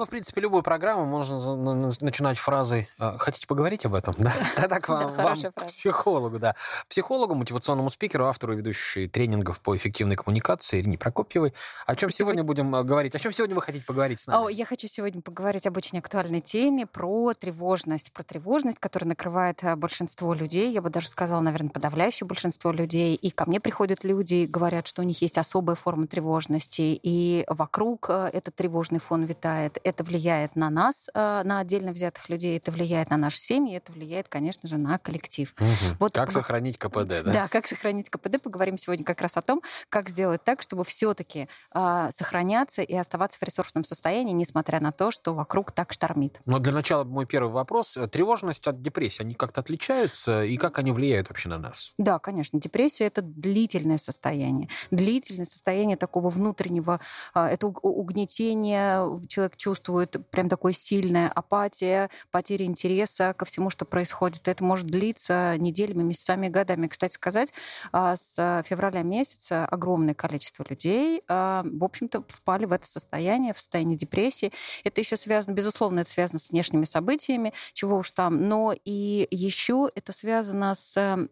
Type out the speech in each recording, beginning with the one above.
Ну, в принципе, любую программу можно начинать фразой «А, «Хотите поговорить об этом?» Да, так вам, вам к психологу, да. Психологу, мотивационному спикеру, автору и ведущей тренингов по эффективной коммуникации Ирине Прокопьевой. О чем сегодня будем э, говорить? О чем сегодня вы хотите поговорить с нами? О, я хочу сегодня поговорить об очень актуальной теме, про тревожность. Про тревожность, которая накрывает э, большинство людей. Я бы даже сказала, наверное, подавляющее большинство людей. И ко мне приходят люди и говорят, что у них есть особая форма тревожности. И вокруг э, этот тревожный фон витает это влияет на нас, э, на отдельно взятых людей, это влияет на наши семьи, это влияет, конечно же, на коллектив. Угу. Вот, как сохранить КПД, да? Да, как сохранить КПД. Поговорим сегодня как раз о том, как сделать так, чтобы все-таки э, сохраняться и оставаться в ресурсном состоянии, несмотря на то, что вокруг так штормит. Но для начала мой первый вопрос. Тревожность от депрессии, они как-то отличаются, и как они влияют вообще на нас? Да, конечно. Депрессия — это длительное состояние. Длительное состояние такого внутреннего, э, это угнетение, человек чувствует чувствует прям такое сильная апатия, потеря интереса ко всему, что происходит. Это может длиться неделями, месяцами, годами. Кстати сказать, а, с февраля месяца огромное количество людей, а, в общем-то, впали в это состояние, в состояние депрессии. Это еще связано, безусловно, это связано с внешними событиями, чего уж там, но и еще это связано с,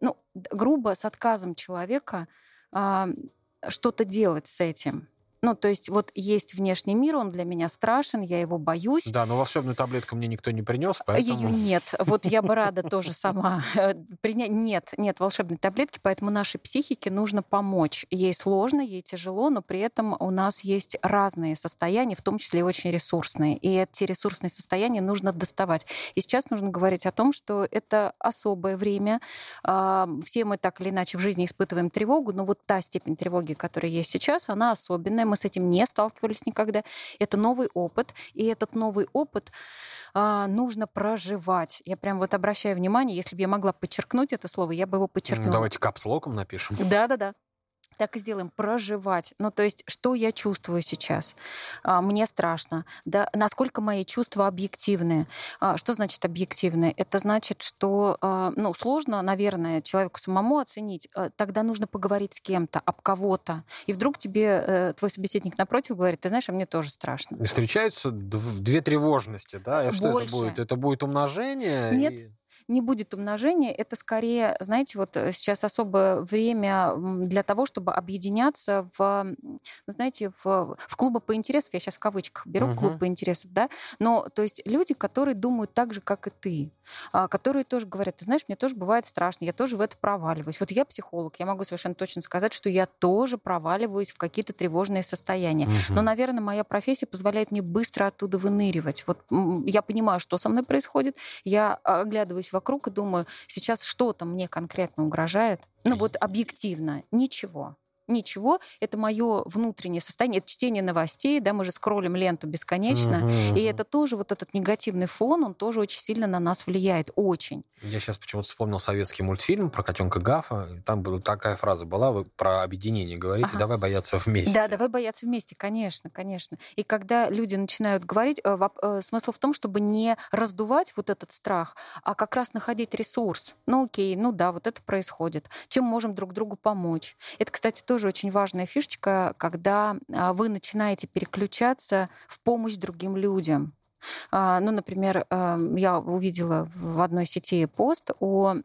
ну, грубо, с отказом человека а, что-то делать с этим. Ну, то есть вот есть внешний мир, он для меня страшен, я его боюсь. Да, но волшебную таблетку мне никто не принес, поэтому... Ее нет. Вот я бы рада тоже сама э, принять. Нет, нет волшебной таблетки, поэтому нашей психике нужно помочь. Ей сложно, ей тяжело, но при этом у нас есть разные состояния, в том числе и очень ресурсные. И эти ресурсные состояния нужно доставать. И сейчас нужно говорить о том, что это особое время. А, все мы так или иначе в жизни испытываем тревогу, но вот та степень тревоги, которая есть сейчас, она особенная мы с этим не сталкивались никогда. Это новый опыт, и этот новый опыт а, нужно проживать. Я прям вот обращаю внимание, если бы я могла подчеркнуть это слово, я бы его подчеркнула. Давайте капслоком напишем. Да-да-да так и сделаем, проживать. Ну, то есть, что я чувствую сейчас? А, мне страшно. Да, насколько мои чувства объективные? А, что значит объективные? Это значит, что, а, ну, сложно, наверное, человеку самому оценить. Тогда нужно поговорить с кем-то, об кого-то. И вдруг тебе э, твой собеседник напротив говорит, ты знаешь, а мне тоже страшно. Встречаются две тревожности, да? Больше. Что это будет? Это будет умножение? Нет. И не будет умножения. Это скорее, знаете, вот э, сейчас особое время для того, чтобы объединяться в, ну, знаете, в, в клубы по интересам. Я сейчас в кавычках беру угу. клуб по интересам, да. Но, то есть люди, которые думают так же, как и ты, а, которые тоже говорят, ты знаешь, мне тоже бывает страшно, я тоже в это проваливаюсь. Вот я психолог, я могу совершенно точно сказать, что я тоже проваливаюсь в какие-то тревожные состояния. Угу. Но, наверное, моя профессия позволяет мне быстро оттуда выныривать. Вот я понимаю, что со мной происходит, я оглядываюсь вокруг и думаю, сейчас что-то мне конкретно угрожает. Ну вот объективно ничего ничего, это мое внутреннее состояние, это чтение новостей, да, мы же скроллим ленту бесконечно, угу, и это тоже вот этот негативный фон, он тоже очень сильно на нас влияет, очень. Я сейчас почему-то вспомнил советский мультфильм про котенка Гафа, там была такая фраза была, вы про объединение говорите, ага. давай бояться вместе. Да, давай бояться вместе, конечно, конечно. И когда люди начинают говорить, э, э, смысл в том, чтобы не раздувать вот этот страх, а как раз находить ресурс. Ну окей, ну да, вот это происходит. Чем можем друг другу помочь? Это, кстати, тоже тоже очень важная фишечка, когда а, вы начинаете переключаться в помощь другим людям. А, ну, например, эм, я увидела в одной сети пост о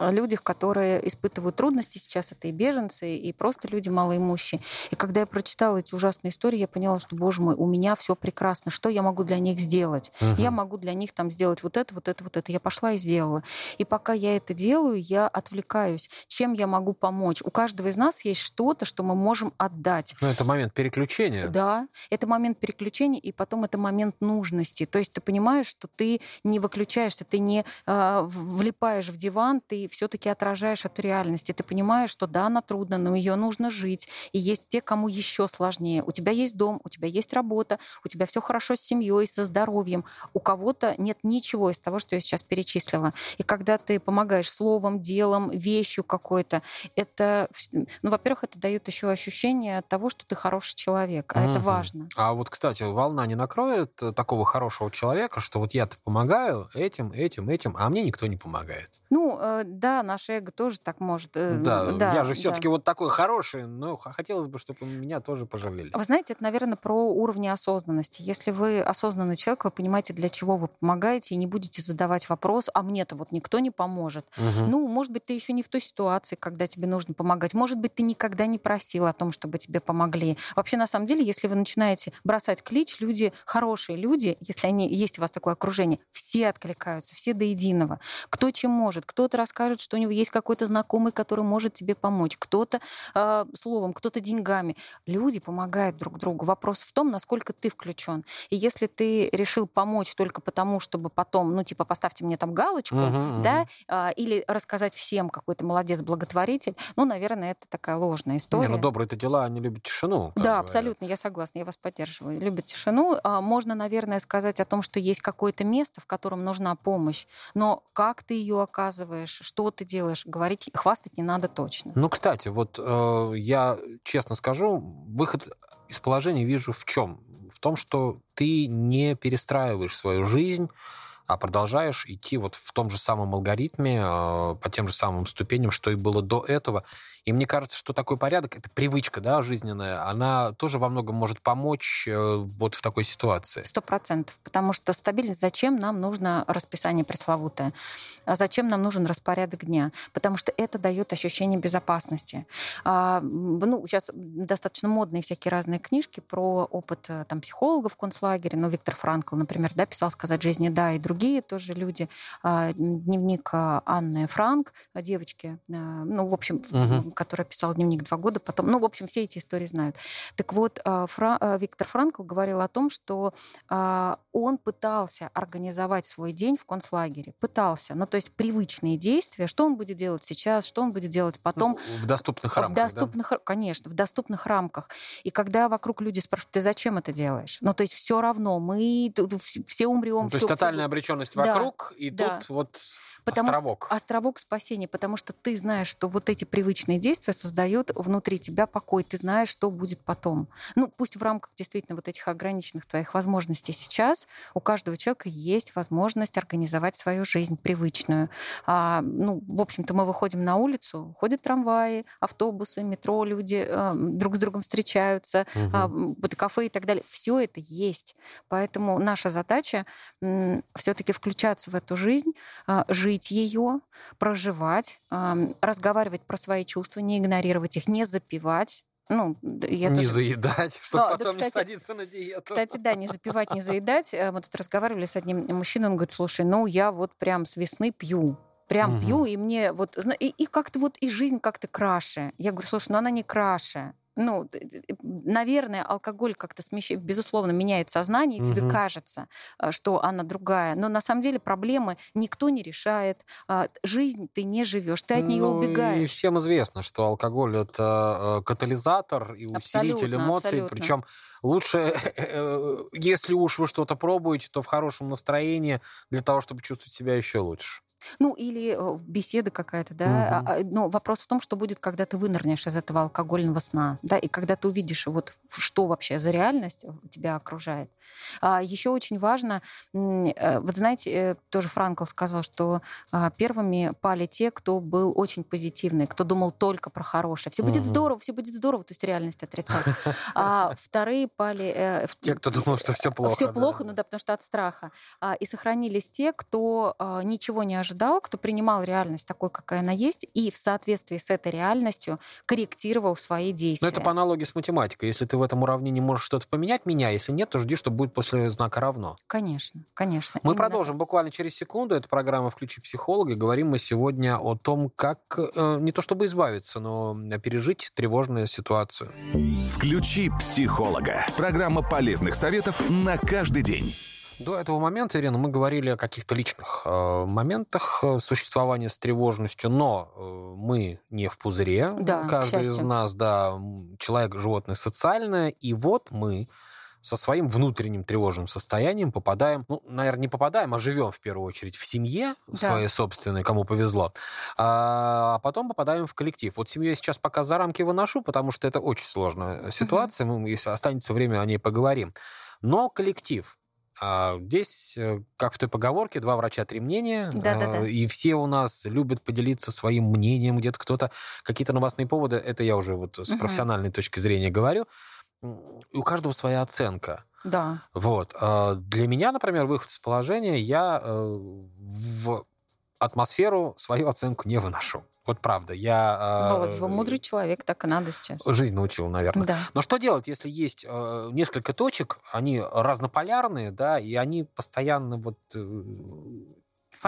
людях, которые испытывают трудности сейчас. Это и беженцы, и просто люди малоимущие. И когда я прочитала эти ужасные истории, я поняла, что, боже мой, у меня все прекрасно. Что я могу для них сделать? Угу. Я могу для них там сделать вот это, вот это, вот это. Я пошла и сделала. И пока я это делаю, я отвлекаюсь. Чем я могу помочь? У каждого из нас есть что-то, что мы можем отдать. Ну, это момент переключения. Да, это момент переключения, и потом это момент нужности То есть ты понимаешь, что ты не выключаешься, ты не э, влипаешь в диван, ты все-таки отражаешь эту реальность. И ты понимаешь, что да, она трудна, но ее нужно жить. И есть те, кому еще сложнее. У тебя есть дом, у тебя есть работа, у тебя все хорошо с семьей, со здоровьем. У кого-то нет ничего из того, что я сейчас перечислила. И когда ты помогаешь словом, делом, вещью какой-то, это, ну, во-первых, это дает еще ощущение того, что ты хороший человек, а угу. это важно. А вот, кстати, волна не накроет э, такого хорошего человека, что вот я-то помогаю этим, этим, этим, а мне никто не помогает. Ну, э, да, наше эго тоже так может. Э, да, да я же все-таки да. вот такой хороший, но хотелось бы, чтобы меня тоже пожалели. Вы знаете, это, наверное, про уровни осознанности. Если вы осознанный человек, вы понимаете, для чего вы помогаете, и не будете задавать вопрос, а мне-то вот никто не поможет. Угу. Ну, может быть, ты еще не в той ситуации, когда тебе нужно помогать. Может быть, ты никогда не просил о том, чтобы тебе помогли. Вообще, на самом деле, если вы начинаете бросать клич, люди, хорошие люди, если они есть у вас такое окружение, все откликаются, все до единого. Кто чем может. Кто-то расскажет, что у него есть какой-то знакомый, который может тебе помочь. Кто-то э, словом, кто-то деньгами. Люди помогают друг другу. Вопрос в том, насколько ты включен. И если ты решил помочь только потому, чтобы потом, ну, типа, поставьте мне там галочку, uh-huh, да, uh-huh. Э, или рассказать всем, какой то молодец, благотворитель, ну, наверное, это такая ложная история. Не, ну, добрые-то дела, они любят тишину. Да, говорят. абсолютно, я согласна, я вас поддерживаю. Любят тишину. А, можно, наверное, сказать о том, что есть какое-то место, в котором нужна помощь, но как ты ее оказываешь, что ты делаешь, говорить, хвастать не надо точно. Ну, кстати, вот э, я честно скажу, выход из положения вижу в чем? В том, что ты не перестраиваешь свою жизнь, а продолжаешь идти вот в том же самом алгоритме, э, по тем же самым ступеням, что и было до этого. И мне кажется, что такой порядок, это привычка да, жизненная, она тоже во многом может помочь э, вот в такой ситуации. Сто процентов. Потому что стабильность, зачем нам нужно расписание пресловутое? А зачем нам нужен распорядок дня? Потому что это дает ощущение безопасности. А, ну, сейчас достаточно модные всякие разные книжки про опыт э, там, психологов в концлагере. Ну, Виктор Франкл, например, да, писал «Сказать жизни да», и другие тоже люди. А, дневник а, Анны Франк, девочки, э, ну, в общем, угу который писал дневник два года потом. Ну, в общем, все эти истории знают. Так вот, а, Фра... А, Виктор Франкл говорил о том, что а, он пытался организовать свой день в концлагере. Пытался. Ну, то есть привычные действия, что он будет делать сейчас, что он будет делать потом. В доступных рамках, В доступных, да? конечно, в доступных рамках. И когда вокруг люди спрашивают, ты зачем это делаешь? Ну, то есть все равно, мы все умрем. Ну, то есть тотальная обреченность вокруг, да, и да. тут вот Потому островок. Что, островок спасения, потому что ты знаешь, что вот эти привычные действия создают внутри тебя покой, ты знаешь, что будет потом. Ну, пусть в рамках действительно вот этих ограниченных твоих возможностей сейчас у каждого человека есть возможность организовать свою жизнь привычную. А, ну, в общем-то, мы выходим на улицу, ходят трамваи, автобусы, метро, люди э, друг с другом встречаются, угу. э, кафе и так далее. Все это есть. Поэтому наша задача э, все-таки включаться в эту жизнь, э, жить жить ее, проживать, разговаривать про свои чувства, не игнорировать их, не запивать. Ну, я не тоже... заедать, чтобы а, потом да, кстати, не садиться на диету. Кстати, да, не запивать, не заедать. Э, мы тут разговаривали с одним мужчиной, он говорит, слушай, ну я вот прям с весны пью. Прям угу. пью, и мне вот... И, и как-то вот и жизнь как-то краше. Я говорю, слушай, ну она не краше ну, наверное, алкоголь как-то смещает, безусловно, меняет сознание, и угу. тебе кажется, э, что она другая. Но на самом деле проблемы никто не решает. А, жизнь ты не живешь, ты от нее ну, убегаешь. И всем известно, что алкоголь это э, катализатор и усилитель абсолютно, эмоций. Абсолютно. Причем лучше, э, если уж вы что-то пробуете, то в хорошем настроении для того, чтобы чувствовать себя еще лучше. Ну, или э, беседа какая-то, да. Угу. Но вопрос в том, что будет, когда ты вынырнешь из этого алкогольного сна, да, и когда ты увидишь, вот что вообще за реальность тебя окружает. А еще очень важно, э, вот знаете, э, тоже Франкл сказал, что а, первыми пали те, кто был очень позитивный, кто думал только про хорошее. Все будет угу. здорово, все будет здорово, то есть реальность отрицал. А вторые пали... Те, кто думал, что все плохо. Все плохо, ну да, потому что от страха. А, и сохранились те, кто ничего не ожидал ожидал, кто принимал реальность такой, какая она есть, и в соответствии с этой реальностью корректировал свои действия. Но это по аналогии с математикой. Если ты в этом уравнении можешь что-то поменять, меняй. Если нет, то жди, что будет после знака равно. Конечно, конечно. Мы Именно продолжим так. буквально через секунду. Это программа «Включи психолога». Говорим мы сегодня о том, как э, не то чтобы избавиться, но пережить тревожную ситуацию. «Включи психолога». Программа полезных советов на каждый день. До этого момента, Ирина, мы говорили о каких-то личных э, моментах э, существования с тревожностью, но э, мы не в пузыре. Да, Каждый из нас, да, человек, животное социальное, и вот мы со своим внутренним тревожным состоянием попадаем, ну, наверное, не попадаем, а живем в первую очередь в семье да. своей собственной, кому повезло, а, а потом попадаем в коллектив. Вот семью я сейчас пока за рамки выношу, потому что это очень сложная ситуация, mm-hmm. мы, если останется время, о ней поговорим. Но коллектив, а здесь, э, как в той поговорке, два врача, три мнения. Да, да, да. И все у нас любят поделиться своим мнением, где-то кто-то какие-то новостные поводы. Это я уже вот с профессиональной точки зрения говорю. У каждого своя оценка. Да. Вот. А для меня, например, выход из положения, я э, в атмосферу свою оценку не выношу. Вот правда. Я, Володь, вы мудрый человек, так и надо сейчас. Жизнь научил, наверное. Да. Но что делать, если есть э, несколько точек, они разнополярные, да, и они постоянно вот э,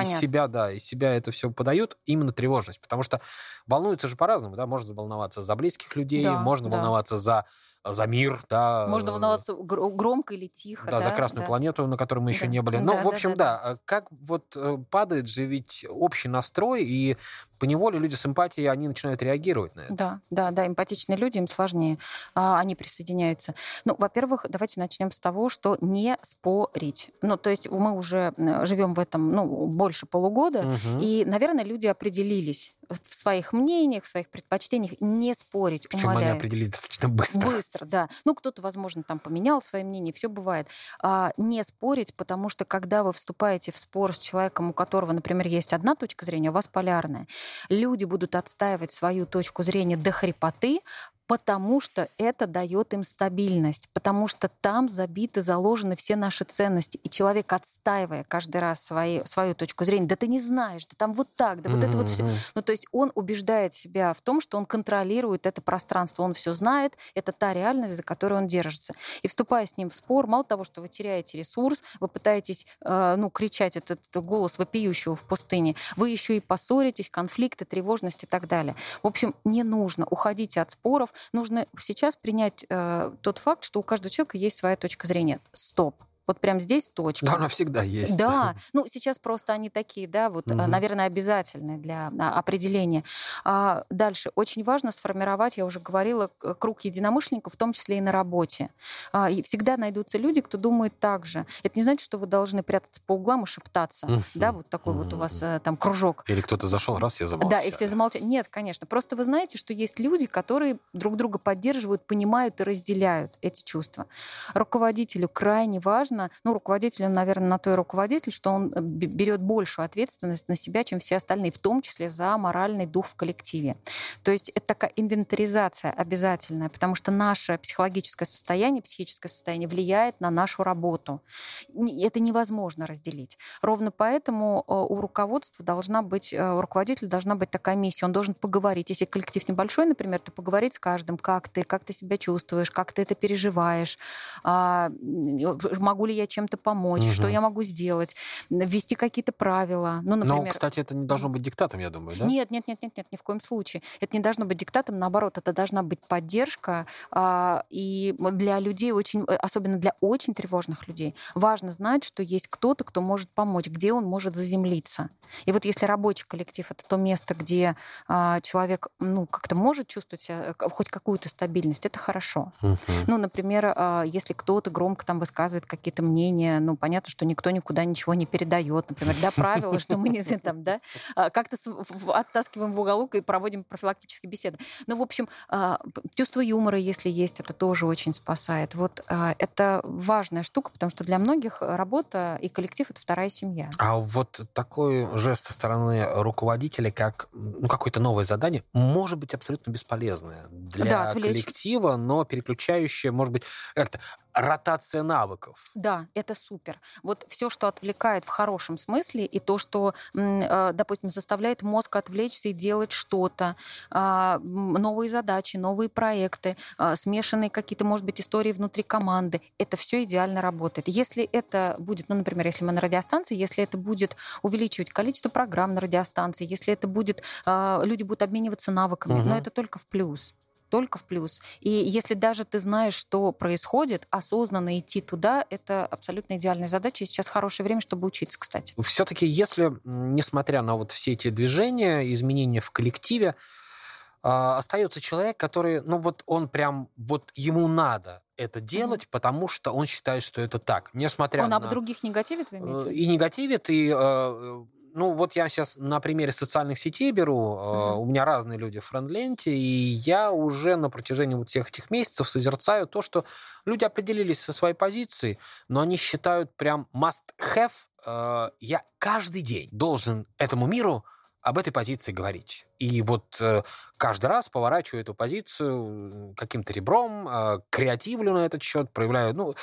из себя, да, из себя это все подают, именно тревожность. Потому что волнуются же по-разному, да, можно волноваться за близких людей, да, можно да. волноваться за за мир, да. Можно э, волноваться громко или тихо. Да, да за Красную да. планету, на которой мы еще да. не были. Ну, да, в общем, да, да, да. Как вот э, падает же ведь общий настрой, и поневоле люди с эмпатией, они начинают реагировать на это. Да, да, да, эмпатичные люди, им сложнее, а, они присоединяются. Ну, во-первых, давайте начнем с того, что не спорить. Ну, то есть мы уже живем в этом, ну, больше полугода, угу. и, наверное, люди определились в своих мнениях, в своих предпочтениях, не спорить, Причем умоляю. они определились достаточно быстро. Быстро, да. Ну, кто-то, возможно, там поменял свое мнение, все бывает. А, не спорить, потому что когда вы вступаете в спор с человеком, у которого, например, есть одна точка зрения, у вас полярная, люди будут отстаивать свою точку зрения до хрипоты, потому что это дает им стабильность, потому что там забиты, заложены все наши ценности. И человек, отстаивая каждый раз свои, свою точку зрения, да ты не знаешь, да там вот так, да вот mm-hmm. это вот все. Ну, то есть он убеждает себя в том, что он контролирует это пространство, он все знает, это та реальность, за которую он держится. И вступая с ним в спор, мало того, что вы теряете ресурс, вы пытаетесь, э, ну, кричать этот голос вопиющего в пустыне, вы еще и поссоритесь, конфликты, тревожность и так далее. В общем, не нужно. Уходите от споров, нужно сейчас принять э, тот факт, что у каждого человека есть своя точка зрения. Стоп. Вот прям здесь точка. Да, она всегда есть. Да, ну сейчас просто они такие, да, вот, угу. наверное, обязательные для а, определения. А, дальше. Очень важно сформировать, я уже говорила, круг единомышленников, в том числе и на работе. А, и всегда найдутся люди, кто думает так же. Это не значит, что вы должны прятаться по углам и шептаться, угу. да, вот такой угу. вот у вас э, там кружок. Или кто-то зашел, раз, все замолчали. Да, и все замолчали. Нет, конечно. Просто вы знаете, что есть люди, которые друг друга поддерживают, понимают и разделяют эти чувства. Руководителю крайне важно важно, ну, руководитель, наверное, на то и руководитель, что он э, берет большую ответственность на себя, чем все остальные, в том числе за моральный дух в коллективе. То есть это такая инвентаризация обязательная, потому что наше психологическое состояние, психическое состояние влияет на нашу работу. Это невозможно разделить. Ровно поэтому э, у руководства должна быть, э, у руководителя должна быть такая миссия. Он должен поговорить. Если коллектив небольшой, например, то поговорить с каждым, как ты, как ты себя чувствуешь, как ты это переживаешь, а, могу могу ли я чем-то помочь, угу. что я могу сделать, ввести какие-то правила. Ну, например... Но, кстати, это не должно быть диктатом, я думаю, да? Нет, нет, нет, нет, нет, ни в коем случае. Это не должно быть диктатом, наоборот, это должна быть поддержка. А, и для людей очень, э, особенно для очень тревожных людей, важно знать, что есть кто-то, кто может помочь, где он может заземлиться. И вот если рабочий коллектив это то место, где а, человек, ну, как-то может чувствовать себя, хоть какую-то стабильность, это хорошо. Угу. Ну, например, а, если кто-то громко там высказывает какие-то какие-то мнения. Ну, понятно, что никто никуда ничего не передает. Например, да, правила, что мы не там, да, а, как-то оттаскиваем в уголок и проводим профилактические беседы. Ну, в общем, а, чувство юмора, если есть, это тоже очень спасает. Вот а, это важная штука, потому что для многих работа и коллектив — это вторая семья. А вот такой жест со стороны руководителя, как ну, какое-то новое задание, может быть абсолютно бесполезное для да, коллектива, но переключающее, может быть, как-то ротация навыков. Да, это супер. Вот все, что отвлекает в хорошем смысле, и то, что, э, допустим, заставляет мозг отвлечься и делать что-то, а, новые задачи, новые проекты, а, смешанные какие-то, может быть, истории внутри команды, это все идеально работает. Если это будет, ну, например, если мы на радиостанции, если это будет увеличивать количество программ на радиостанции, если это будет, а, люди будут обмениваться навыками, угу. но это только в плюс. Только в плюс. И если даже ты знаешь, что происходит, осознанно идти туда, это абсолютно идеальная задача. И сейчас хорошее время, чтобы учиться, кстати. Все-таки, если, несмотря на вот все эти движения, изменения в коллективе, а, остается человек, который, ну вот он прям, вот ему надо это делать, mm-hmm. потому что он считает, что это так, несмотря он на... Об других негативит, вы имеете? Э, и негативит, и э, ну, вот я сейчас на примере социальных сетей беру. Uh-huh. У меня разные люди в френдленте, и я уже на протяжении вот всех этих месяцев созерцаю то, что люди определились со своей позицией, но они считают прям must-have. Э, я каждый день должен этому миру об этой позиции говорить. И вот э, каждый раз поворачиваю эту позицию каким-то ребром, э, креативлю на этот счет, проявляю, ну,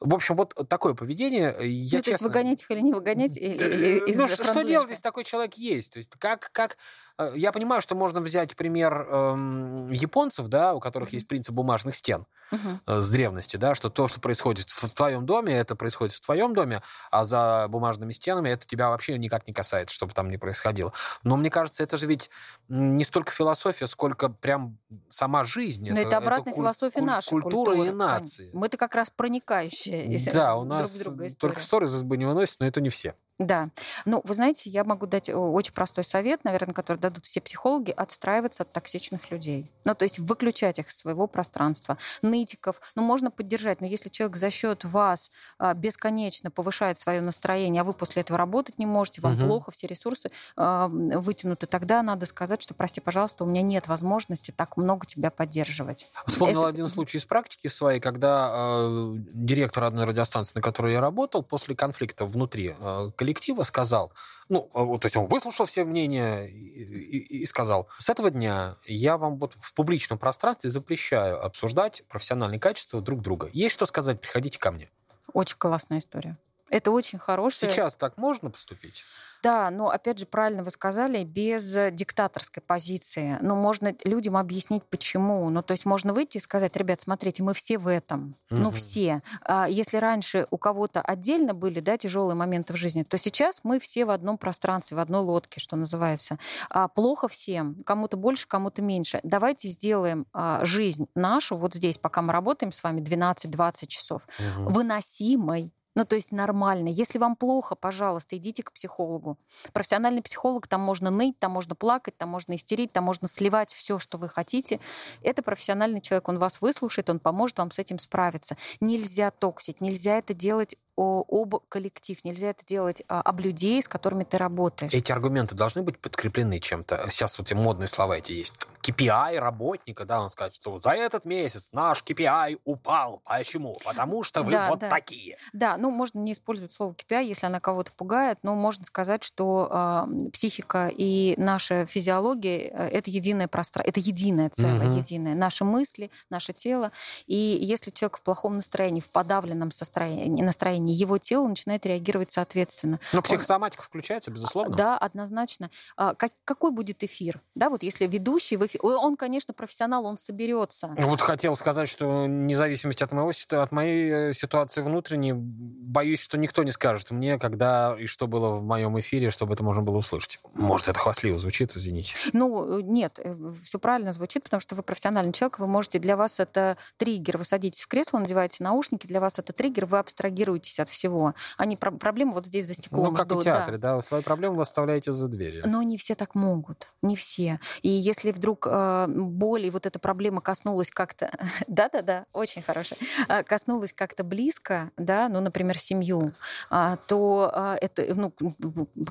в общем, вот такое поведение. Э, я, ну, честно... то есть выгонять их или не выгонять? Или, ну, что делать, если такой человек есть? То есть как, как Э, я понимаю, что можно взять пример эм, японцев, да, у которых есть принцип бумажных стен э, с древности, да, что то, что происходит в, твоем доме, это происходит в твоем доме, а за бумажными стенами это тебя вообще никак не касается, чтобы там не происходило. Но мне кажется, это же ведь не столько философия, сколько прям сама жизнь. Но это, это обратная это философия куль- наша. Культура, культура и нации. Мы-то как раз проникающие. Да, у нас друг только ссоры из избы не выносят, но это не все. Да. Ну, вы знаете, я могу дать очень простой совет, наверное, который дадут все психологи, отстраиваться от токсичных людей. Ну, то есть выключать их из своего пространства. Нытиков, ну, можно поддержать, но если человек за счет вас а, бесконечно повышает свое настроение, а вы после этого работать не можете, вам угу. плохо, все ресурсы а, вытянуты, тогда надо сказать, что, прости, пожалуйста, у меня нет возможности так много тебя поддерживать. Вспомнил Это... один случай из практики своей, когда э, директор одной радиостанции, на которой я работал, после конфликта внутри э, коллектива сказал, ну, а, то есть он выслушал все мнения и, и, и сказал, с этого дня я вам вот в публичном пространстве запрещаю обсуждать профессиональные качества друг друга. Есть что сказать, приходите ко мне. Очень классная история. Это очень хорошее. Сейчас так можно поступить? Да, но опять же, правильно вы сказали, без диктаторской позиции. Ну, можно людям объяснить, почему. Ну, то есть можно выйти и сказать, ребят, смотрите, мы все в этом. Угу. Ну, все. А если раньше у кого-то отдельно были, да, тяжелые моменты в жизни, то сейчас мы все в одном пространстве, в одной лодке, что называется. А плохо всем. Кому-то больше, кому-то меньше. Давайте сделаем а, жизнь нашу вот здесь, пока мы работаем с вами 12-20 часов, угу. выносимой ну, то есть нормально. Если вам плохо, пожалуйста, идите к психологу. Профессиональный психолог, там можно ныть, там можно плакать, там можно истерить, там можно сливать все, что вы хотите. Это профессиональный человек, он вас выслушает, он поможет вам с этим справиться. Нельзя токсить, нельзя это делать об коллектив, нельзя это делать а, об людей, с которыми ты работаешь. Эти аргументы должны быть подкреплены чем-то. Сейчас вот эти модные слова эти есть. KPI работника, да, он скажет, что за этот месяц наш KPI упал. Почему? Потому что вы да, вот да. такие. Да, ну можно не использовать слово KPI, если она кого-то пугает, но можно сказать, что э, психика и наша физиология э, это единое пространство, это единое целое, угу. единое. Наши мысли, наше тело. И если человек в плохом настроении, в подавленном состоянии, настроении, состоянии, его тело начинает реагировать соответственно. Но психосоматика Он... включается, безусловно. Да, однозначно. А, как, какой будет эфир? Да, вот если ведущий в эфир... Он, конечно, профессионал, он соберется. Вот хотел сказать, что независимость от, моего, от моей э, ситуации внутренней, боюсь, что никто не скажет мне, когда и что было в моем эфире, чтобы это можно было услышать. Может, это хвастливо звучит, извините. Ну, э, нет, э, все правильно звучит, потому что вы профессиональный человек, вы можете, для вас это триггер, вы садитесь в кресло, надеваете наушники, для вас это триггер, вы абстрагируетесь от всего. Они про- проблемы вот здесь за стеклом Ну, как ждут. в театре, да. да, свои проблемы вы оставляете за дверью. Но не все так могут, не все. И если вдруг э, боль и вот эта проблема коснулась как-то, да-да-да, очень хорошая, э, коснулась как-то близко, да, ну, например, семью, э, то э, это, ну,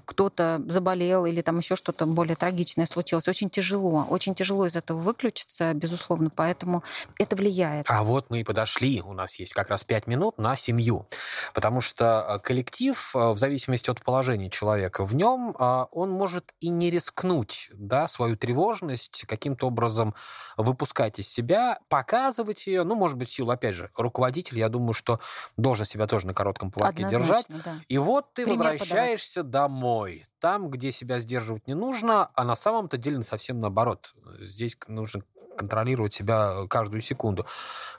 кто-то заболел или там еще что-то более трагичное случилось, очень тяжело, очень тяжело из этого выключиться, безусловно, поэтому это влияет. А вот мы и подошли, у нас есть как раз пять минут на семью. Потому что э, коллектив, э, в зависимости от положения человека в нем, э, он может и не рискнуть да, свою тревожность каким-то образом выпускать из себя, показывать ее, ну, может быть, в силу, опять же, руководитель, я думаю, что должен себя тоже на коротком поводке держать. Да. И вот ты Пример возвращаешься подавать. домой, там, где себя сдерживать не нужно, а на самом-то деле совсем наоборот. Здесь нужно контролировать себя каждую секунду.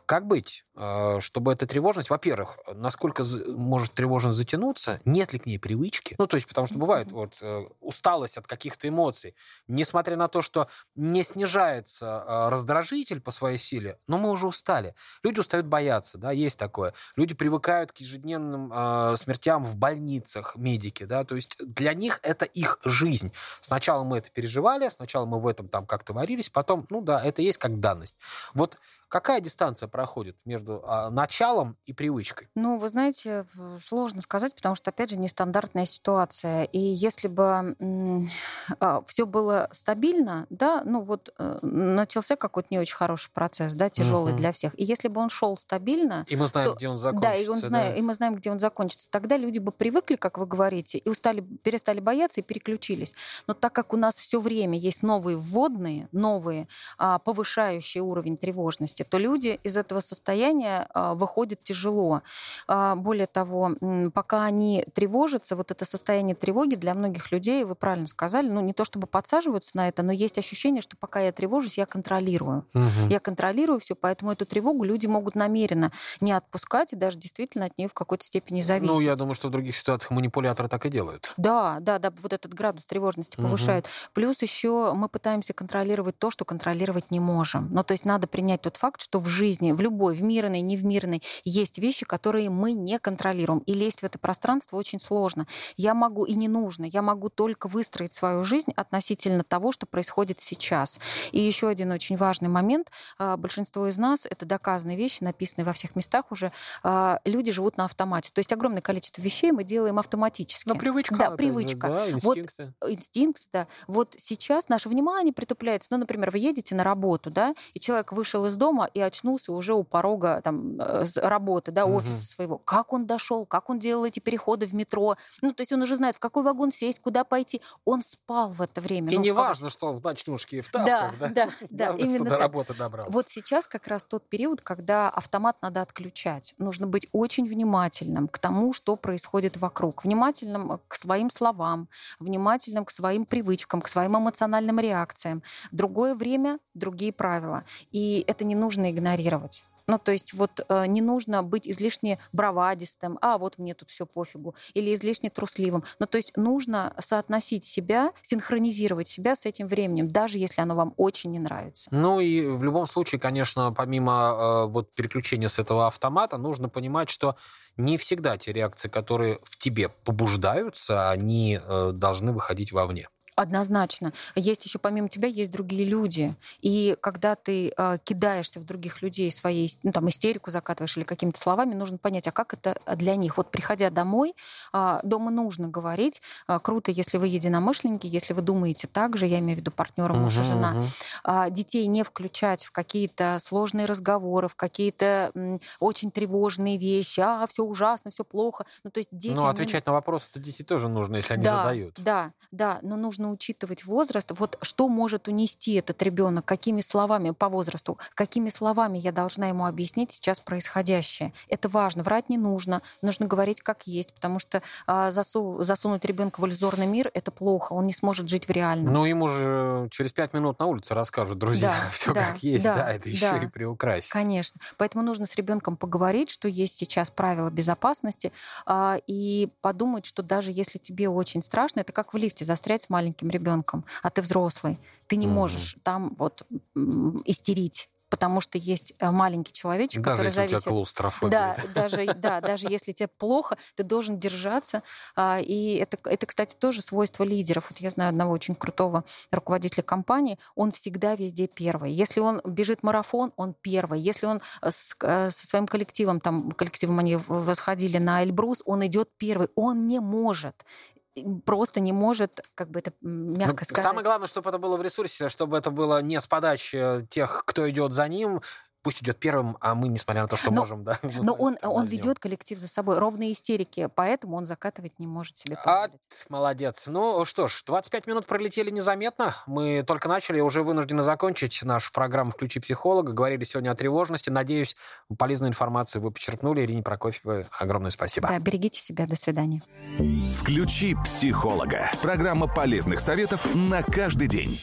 Как быть, э, чтобы эта тревожность, во-первых, насколько может тревожность затянуться, нет ли к ней привычки? Ну, то есть, потому что бывает вот э, усталость от каких-то эмоций, несмотря на то, что не снижается э, раздражитель по своей силе, но мы уже устали. Люди устают бояться, да, есть такое. Люди привыкают к ежедневным смертям в больницах, медики, да, то есть для них это их жизнь. Сначала мы это переживали, сначала мы в этом там как-то варились, потом, ну да, это есть как данность. Вот Какая дистанция проходит между а, началом и привычкой? Ну, вы знаете, сложно сказать, потому что, опять же, нестандартная ситуация. И если бы а, все было стабильно, да, ну вот э, начался какой-то не очень хороший процесс, да, тяжелый угу. для всех. И если бы он шел стабильно... И мы знаем, то, где он закончится. Да, и, он знает, да. и мы знаем, где он закончится. Тогда люди бы привыкли, как вы говорите, и устали, перестали бояться и переключились. Но так как у нас все время есть новые вводные, новые, а, повышающие уровень тревожности, тревожности, то люди из этого состояния а, выходят тяжело. А, более того, пока они тревожатся, вот это состояние тревоги для многих людей, вы правильно сказали, ну не то чтобы подсаживаются на это, но есть ощущение, что пока я тревожусь, я контролирую. Угу. Я контролирую все, поэтому эту тревогу люди могут намеренно не отпускать и даже действительно от нее в какой-то степени зависеть. Ну, я думаю, что в других ситуациях манипуляторы так и делают. Да, да, да, вот этот градус тревожности повышает. Угу. Плюс еще мы пытаемся контролировать то, что контролировать не можем. Ну, то есть надо принять тот факт, факт, что в жизни, в любой, в мирной, не в мирной, есть вещи, которые мы не контролируем. И лезть в это пространство очень сложно. Я могу и не нужно. Я могу только выстроить свою жизнь относительно того, что происходит сейчас. И еще один очень важный момент. А, большинство из нас, это доказанные вещи, написанные во всех местах уже, а, люди живут на автомате. То есть огромное количество вещей мы делаем автоматически. Но привычка. Да, привычка. Да, инстинкты. Вот, инстинкт, да. Вот сейчас наше внимание притупляется. Ну, например, вы едете на работу, да, и человек вышел из дома, дома и очнулся уже у порога там, э, работы, да, офиса угу. своего. Как он дошел, как он делал эти переходы в метро. Ну, то есть он уже знает, в какой вагон сесть, куда пойти. Он спал в это время. И ну, не важно, что он в ночнушке и в тапках. Да, да, да. Главное, именно что до работы добрался. Вот сейчас как раз тот период, когда автомат надо отключать. Нужно быть очень внимательным к тому, что происходит вокруг. Внимательным к своим словам, внимательным к своим привычкам, к своим эмоциональным реакциям. Другое время, другие правила. И это не нужно нужно игнорировать. Ну, то есть вот э, не нужно быть излишне бравадистым, а вот мне тут все пофигу, или излишне трусливым. Ну, то есть нужно соотносить себя, синхронизировать себя с этим временем, даже если оно вам очень не нравится. Ну и в любом случае, конечно, помимо э, вот переключения с этого автомата, нужно понимать, что не всегда те реакции, которые в тебе побуждаются, они э, должны выходить вовне. Однозначно. Есть еще помимо тебя есть другие люди. И когда ты э, кидаешься в других людей своей ну, там, истерику закатываешь или какими-то словами, нужно понять, а как это для них. Вот приходя домой, э, дома нужно говорить. Э, круто, если вы единомышленники, если вы думаете так же, я имею в виду партнера, муж и жена. Угу. Э, детей не включать в какие-то сложные разговоры, в какие-то м, очень тревожные вещи. А, все ужасно, все плохо. Ну, то есть дети... Ну, отвечать они... на вопросы детей тоже нужно, если они да, задают. Да, да, но нужно нужно учитывать возраст. Вот что может унести этот ребенок, какими словами по возрасту, какими словами я должна ему объяснить сейчас происходящее. Это важно. Врать не нужно. Нужно говорить как есть, потому что а, засу, засунуть ребенка в иллюзорный мир это плохо. Он не сможет жить в реальном. Ну, ему же через пять минут на улице расскажут друзья да, все да, как есть. Да, да это еще да, и приукрасить. Конечно. Поэтому нужно с ребенком поговорить, что есть сейчас правила безопасности, а, и подумать, что даже если тебе очень страшно, это как в лифте застрять с маленьким маленьким ребенком, а ты взрослый, ты не mm-hmm. можешь там вот истерить потому что есть э, маленький человечек, даже который если зависит... у тебя клаустрофобия. Да, даже, да, даже если тебе плохо, ты должен держаться. А, и это, это, кстати, тоже свойство лидеров. Вот я знаю одного очень крутого руководителя компании, он всегда везде первый. Если он бежит марафон, он первый. Если он э, с, э, со своим коллективом, там, коллективом они восходили на Эльбрус, он идет первый. Он не может просто не может, как бы это мягко ну, сказать. Самое главное, чтобы это было в ресурсе, чтобы это было не с подачи тех, кто идет за ним, пусть идет первым, а мы, несмотря на то, что но, можем, да. Но он, он ведет коллектив за собой. Ровные истерики, поэтому он закатывать не может себе позволить. А, молодец. Ну что ж, 25 минут пролетели незаметно. Мы только начали, уже вынуждены закончить нашу программу «Включи психолога». Говорили сегодня о тревожности. Надеюсь, полезную информацию вы почерпнули. Ирине Прокофьевой огромное спасибо. Да, берегите себя. До свидания. «Включи психолога». Программа полезных советов на каждый день.